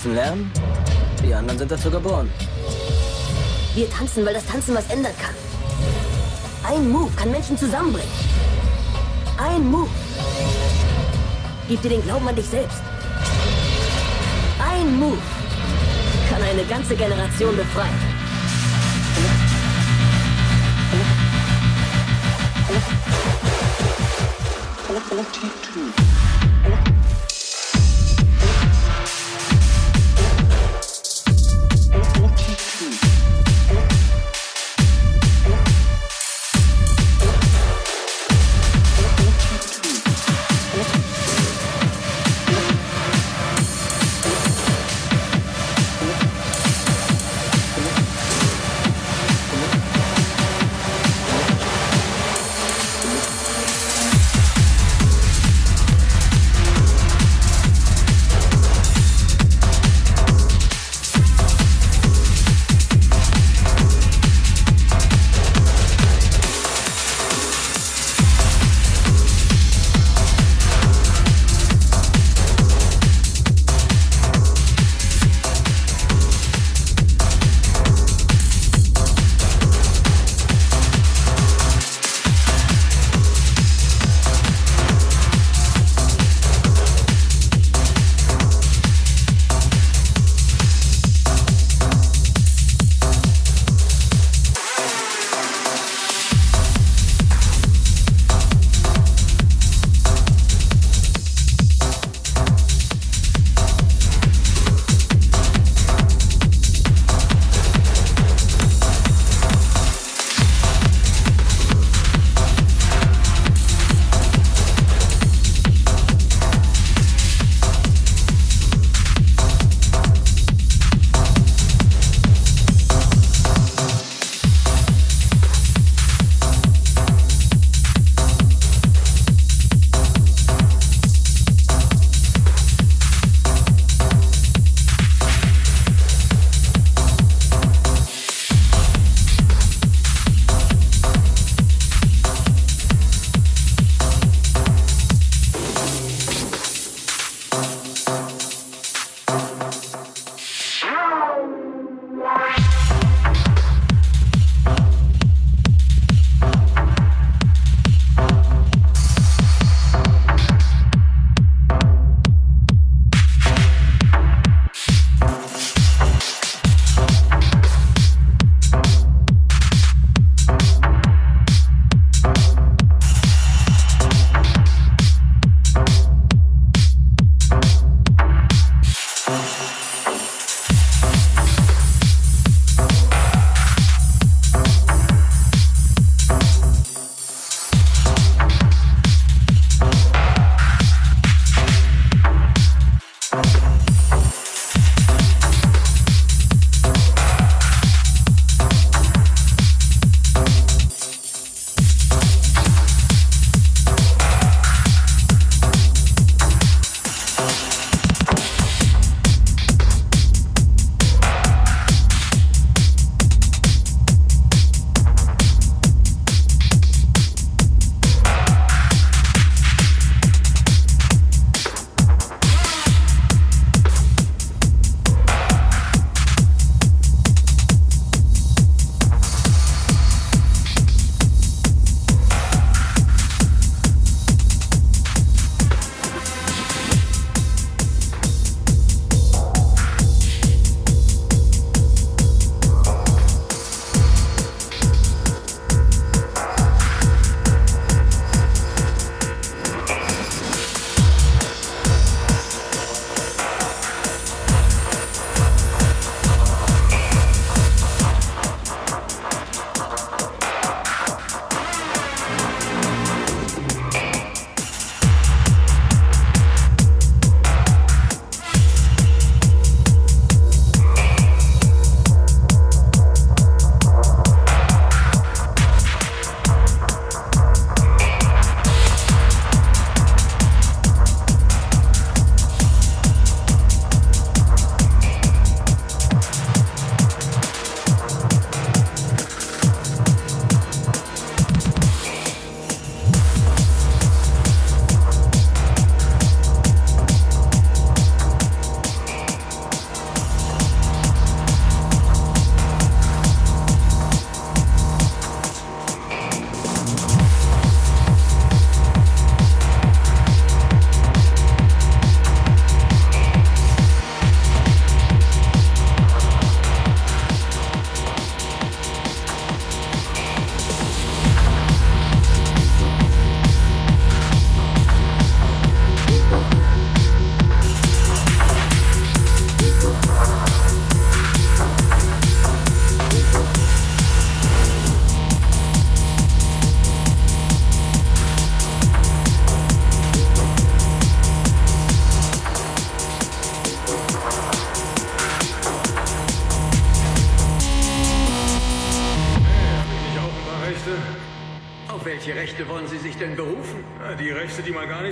tiefen Lärm. Die anderen sind dazu geboren. Wir tanzen, weil das Tanzen was ändern kann. Ein Move kann Menschen zusammenbringen. Ein Move gibt dir den Glauben an dich selbst. Ein Move kann eine ganze Generation befreien. T2.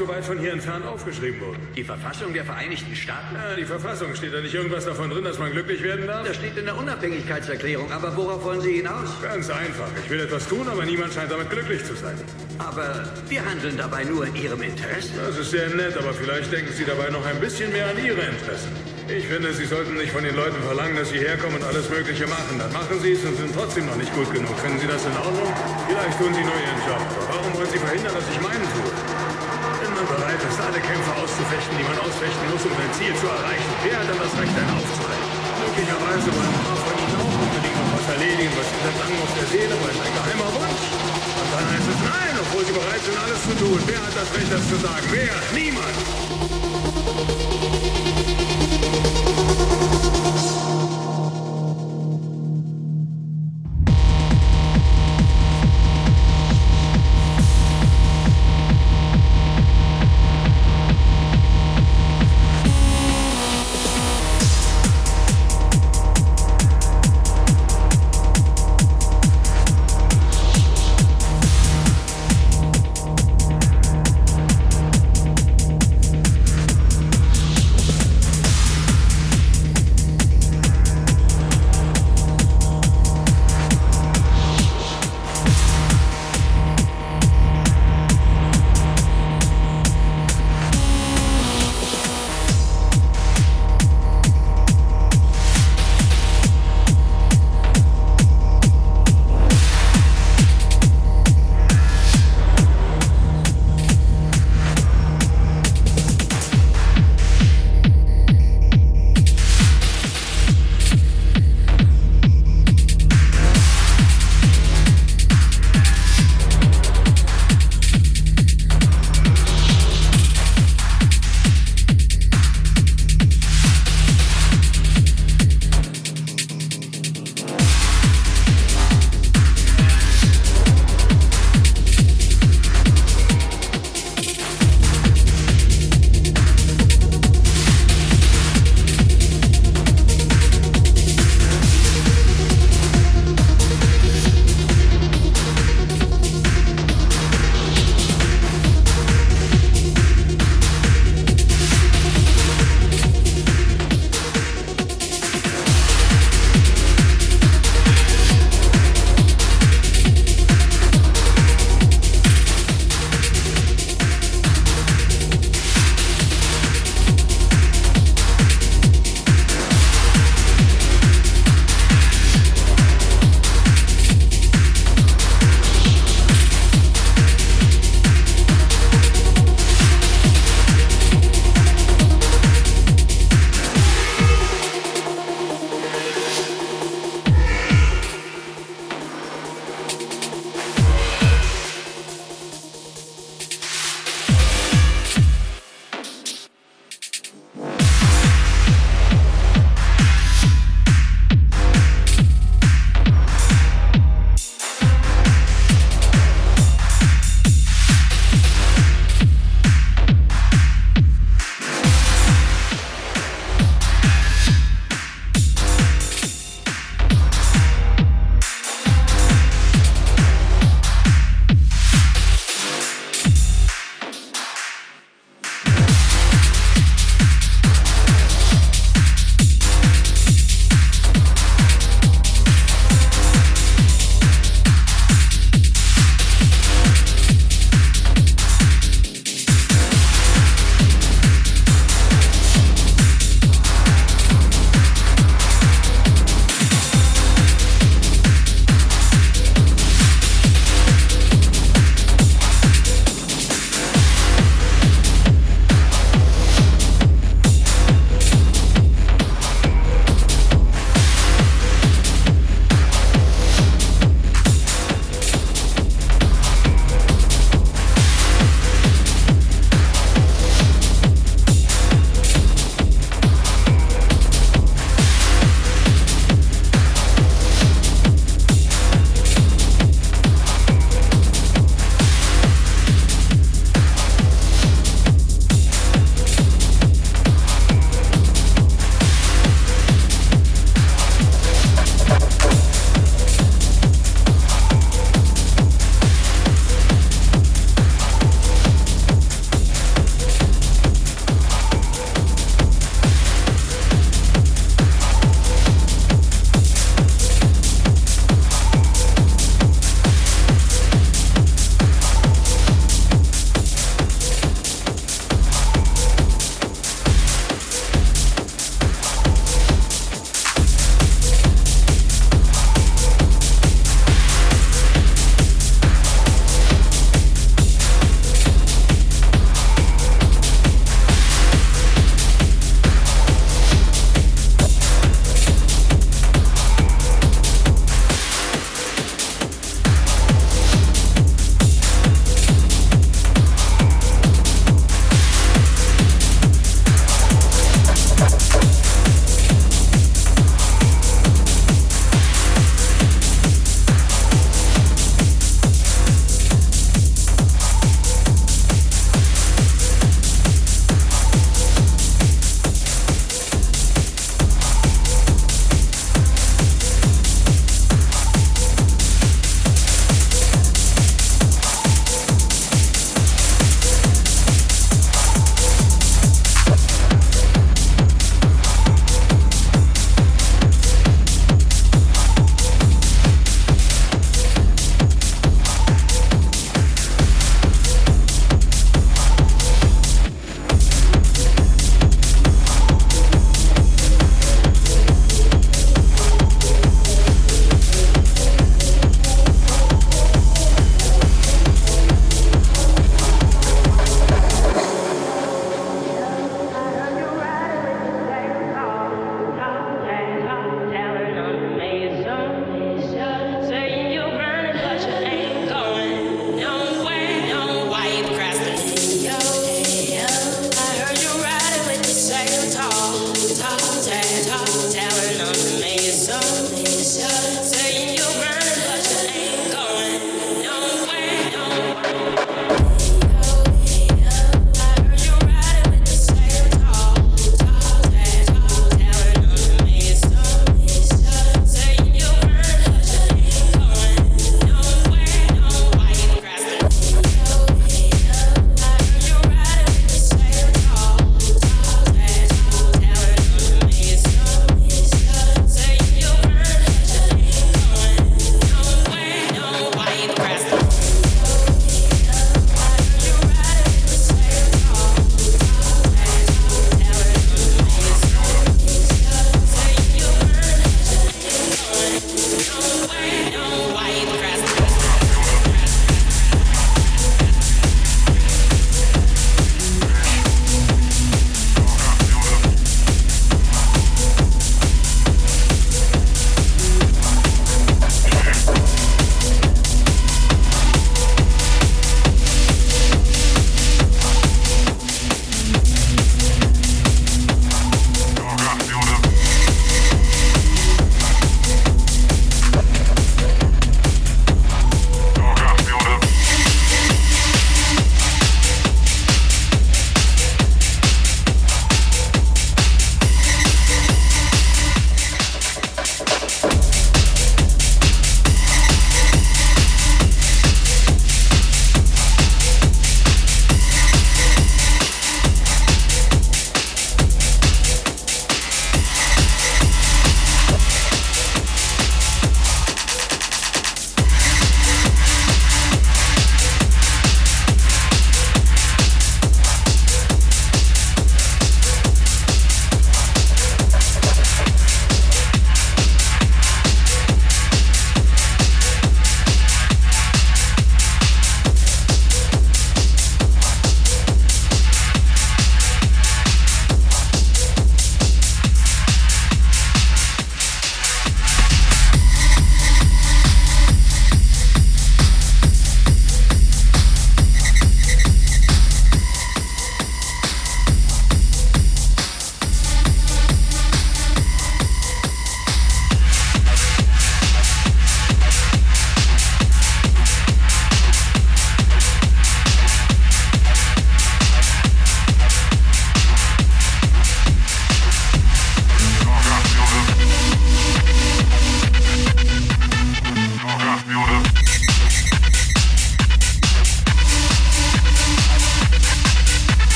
Die mal gar nicht so weit von hier entfernt aufgeschrieben wurden. Die Verfassung der Vereinigten Staaten? Ja, die Verfassung. Steht da nicht irgendwas davon drin, dass man glücklich werden darf? Das steht in der Unabhängigkeitserklärung. Aber worauf wollen Sie hinaus? Ganz einfach. Ich will etwas tun, aber niemand scheint damit glücklich zu sein. Aber wir handeln dabei nur in Ihrem Interesse. Das ist sehr nett, aber vielleicht denken Sie dabei noch ein bisschen mehr an Ihre Interessen. Ich finde, Sie sollten nicht von den Leuten verlangen, dass sie herkommen und alles Mögliche machen. Dann machen Sie es und sind trotzdem noch nicht gut genug. Finden Sie das in Ordnung? Vielleicht tun Sie nur Ihren Job. Aber warum wollen Sie verhindern, dass ich meinen tue? Ist, alle Kämpfe auszufechten, die man ausfechten muss, um sein Ziel zu erreichen, wer hat dann das Recht, einen aufzuhalten? Möglicherweise wollen ein paar von Ihnen auch unbedingt noch was erledigen, was Ihnen lang auf der Seele war, ist ein geheimer Wunsch. Und dann heißt es nein, obwohl Sie bereit sind, alles zu tun. Wer hat das Recht, das zu sagen? Wer? Niemand!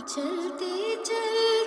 चलते चल।